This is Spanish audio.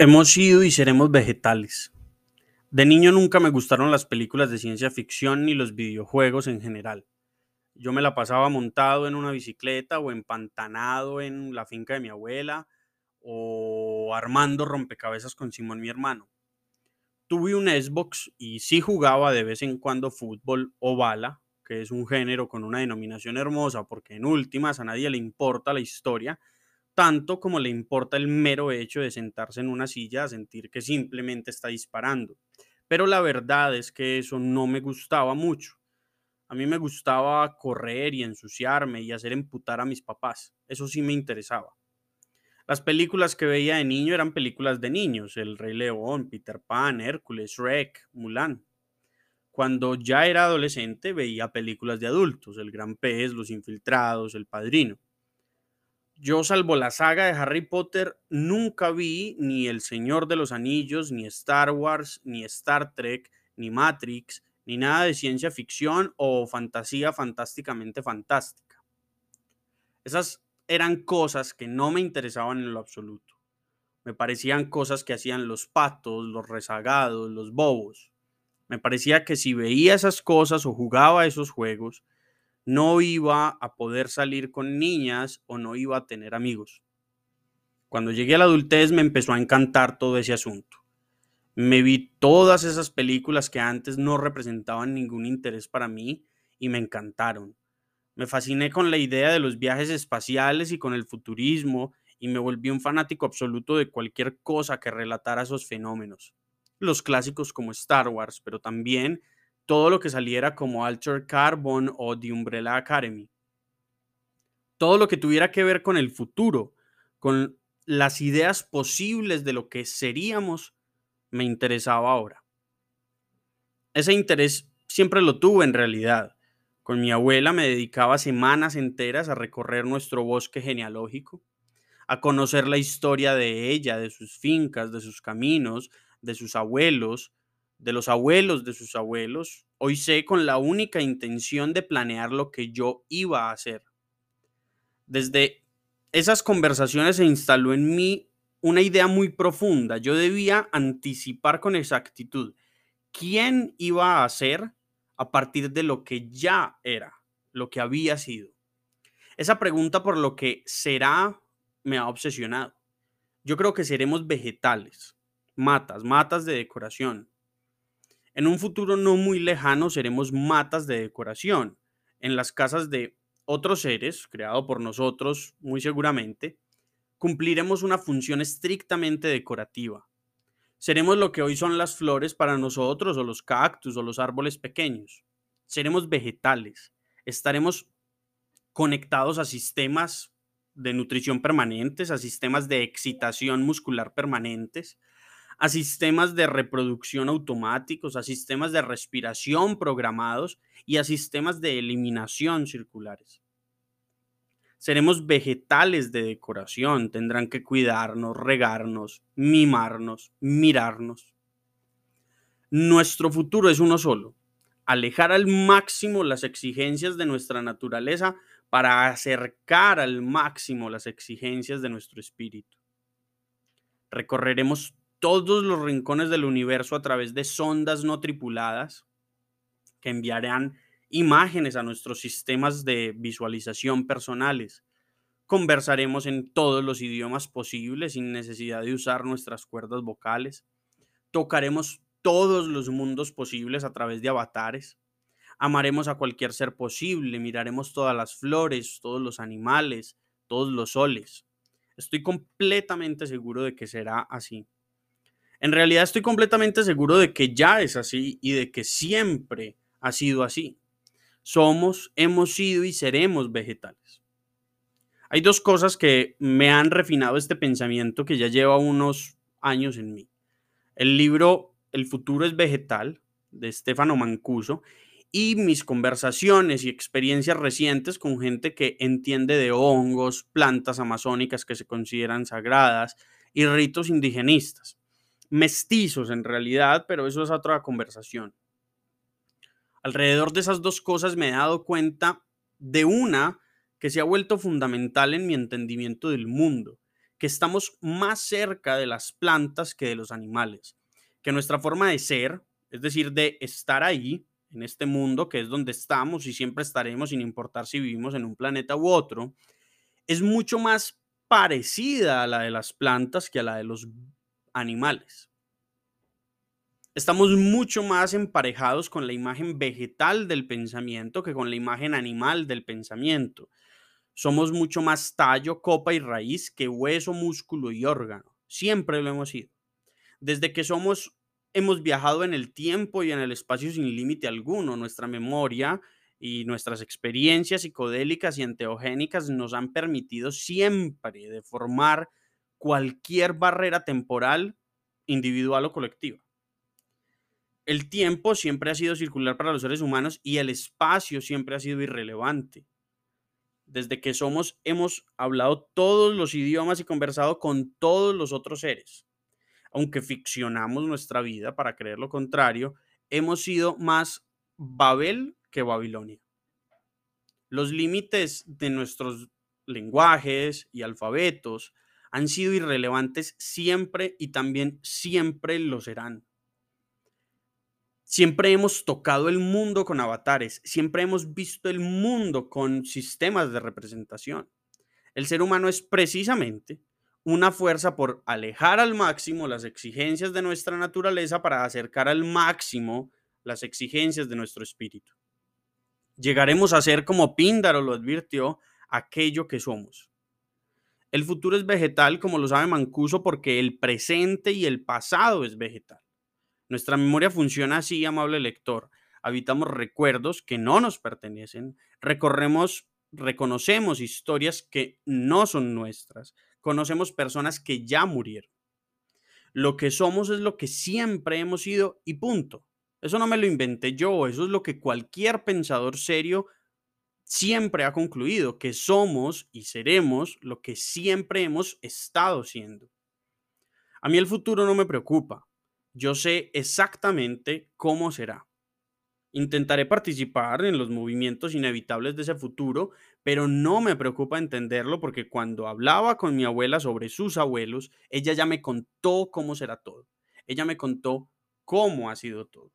Hemos sido y seremos vegetales. De niño nunca me gustaron las películas de ciencia ficción ni los videojuegos en general. Yo me la pasaba montado en una bicicleta o empantanado en la finca de mi abuela o armando rompecabezas con Simón mi hermano. Tuve un Xbox y sí jugaba de vez en cuando fútbol o bala, que es un género con una denominación hermosa porque en últimas a nadie le importa la historia tanto como le importa el mero hecho de sentarse en una silla a sentir que simplemente está disparando. Pero la verdad es que eso no me gustaba mucho. A mí me gustaba correr y ensuciarme y hacer emputar a mis papás. Eso sí me interesaba. Las películas que veía de niño eran películas de niños, El Rey León, Peter Pan, Hércules, Shrek, Mulan. Cuando ya era adolescente veía películas de adultos, El Gran Pez, Los Infiltrados, El Padrino. Yo, salvo la saga de Harry Potter, nunca vi ni El Señor de los Anillos, ni Star Wars, ni Star Trek, ni Matrix, ni nada de ciencia ficción o fantasía fantásticamente fantástica. Esas eran cosas que no me interesaban en lo absoluto. Me parecían cosas que hacían los patos, los rezagados, los bobos. Me parecía que si veía esas cosas o jugaba esos juegos, no iba a poder salir con niñas o no iba a tener amigos. Cuando llegué a la adultez me empezó a encantar todo ese asunto. Me vi todas esas películas que antes no representaban ningún interés para mí y me encantaron. Me fasciné con la idea de los viajes espaciales y con el futurismo y me volví un fanático absoluto de cualquier cosa que relatara esos fenómenos. Los clásicos como Star Wars, pero también todo lo que saliera como Alter Carbon o The Umbrella Academy. Todo lo que tuviera que ver con el futuro, con las ideas posibles de lo que seríamos, me interesaba ahora. Ese interés siempre lo tuve en realidad. Con mi abuela me dedicaba semanas enteras a recorrer nuestro bosque genealógico, a conocer la historia de ella, de sus fincas, de sus caminos, de sus abuelos, de los abuelos de sus abuelos, hoy sé con la única intención de planear lo que yo iba a hacer. Desde esas conversaciones se instaló en mí una idea muy profunda. Yo debía anticipar con exactitud quién iba a ser a partir de lo que ya era, lo que había sido. Esa pregunta por lo que será me ha obsesionado. Yo creo que seremos vegetales, matas, matas de decoración, en un futuro no muy lejano seremos matas de decoración en las casas de otros seres, creado por nosotros muy seguramente, cumpliremos una función estrictamente decorativa. Seremos lo que hoy son las flores para nosotros o los cactus o los árboles pequeños. Seremos vegetales. Estaremos conectados a sistemas de nutrición permanentes, a sistemas de excitación muscular permanentes, a sistemas de reproducción automáticos, a sistemas de respiración programados y a sistemas de eliminación circulares. Seremos vegetales de decoración, tendrán que cuidarnos, regarnos, mimarnos, mirarnos. Nuestro futuro es uno solo, alejar al máximo las exigencias de nuestra naturaleza para acercar al máximo las exigencias de nuestro espíritu. Recorreremos todos los rincones del universo a través de sondas no tripuladas que enviarán imágenes a nuestros sistemas de visualización personales. Conversaremos en todos los idiomas posibles sin necesidad de usar nuestras cuerdas vocales. Tocaremos todos los mundos posibles a través de avatares. Amaremos a cualquier ser posible, miraremos todas las flores, todos los animales, todos los soles. Estoy completamente seguro de que será así. En realidad estoy completamente seguro de que ya es así y de que siempre ha sido así. Somos, hemos sido y seremos vegetales. Hay dos cosas que me han refinado este pensamiento que ya lleva unos años en mí. El libro El futuro es vegetal de Stefano Mancuso y mis conversaciones y experiencias recientes con gente que entiende de hongos, plantas amazónicas que se consideran sagradas y ritos indigenistas mestizos en realidad, pero eso es otra conversación. Alrededor de esas dos cosas me he dado cuenta de una que se ha vuelto fundamental en mi entendimiento del mundo, que estamos más cerca de las plantas que de los animales, que nuestra forma de ser, es decir, de estar ahí, en este mundo, que es donde estamos y siempre estaremos, sin importar si vivimos en un planeta u otro, es mucho más parecida a la de las plantas que a la de los animales. Estamos mucho más emparejados con la imagen vegetal del pensamiento que con la imagen animal del pensamiento. Somos mucho más tallo, copa y raíz que hueso, músculo y órgano. Siempre lo hemos sido. Desde que somos hemos viajado en el tiempo y en el espacio sin límite alguno. Nuestra memoria y nuestras experiencias psicodélicas y enteogénicas nos han permitido siempre deformar cualquier barrera temporal, individual o colectiva. El tiempo siempre ha sido circular para los seres humanos y el espacio siempre ha sido irrelevante. Desde que somos hemos hablado todos los idiomas y conversado con todos los otros seres. Aunque ficcionamos nuestra vida para creer lo contrario, hemos sido más Babel que Babilonia. Los límites de nuestros lenguajes y alfabetos han sido irrelevantes siempre y también siempre lo serán. Siempre hemos tocado el mundo con avatares, siempre hemos visto el mundo con sistemas de representación. El ser humano es precisamente una fuerza por alejar al máximo las exigencias de nuestra naturaleza para acercar al máximo las exigencias de nuestro espíritu. Llegaremos a ser, como Píndaro lo advirtió, aquello que somos. El futuro es vegetal, como lo sabe Mancuso, porque el presente y el pasado es vegetal. Nuestra memoria funciona así, amable lector. Habitamos recuerdos que no nos pertenecen, recorremos, reconocemos historias que no son nuestras, conocemos personas que ya murieron. Lo que somos es lo que siempre hemos sido y punto. Eso no me lo inventé yo, eso es lo que cualquier pensador serio siempre ha concluido, que somos y seremos lo que siempre hemos estado siendo. A mí el futuro no me preocupa. Yo sé exactamente cómo será. Intentaré participar en los movimientos inevitables de ese futuro, pero no me preocupa entenderlo porque cuando hablaba con mi abuela sobre sus abuelos, ella ya me contó cómo será todo. Ella me contó cómo ha sido todo.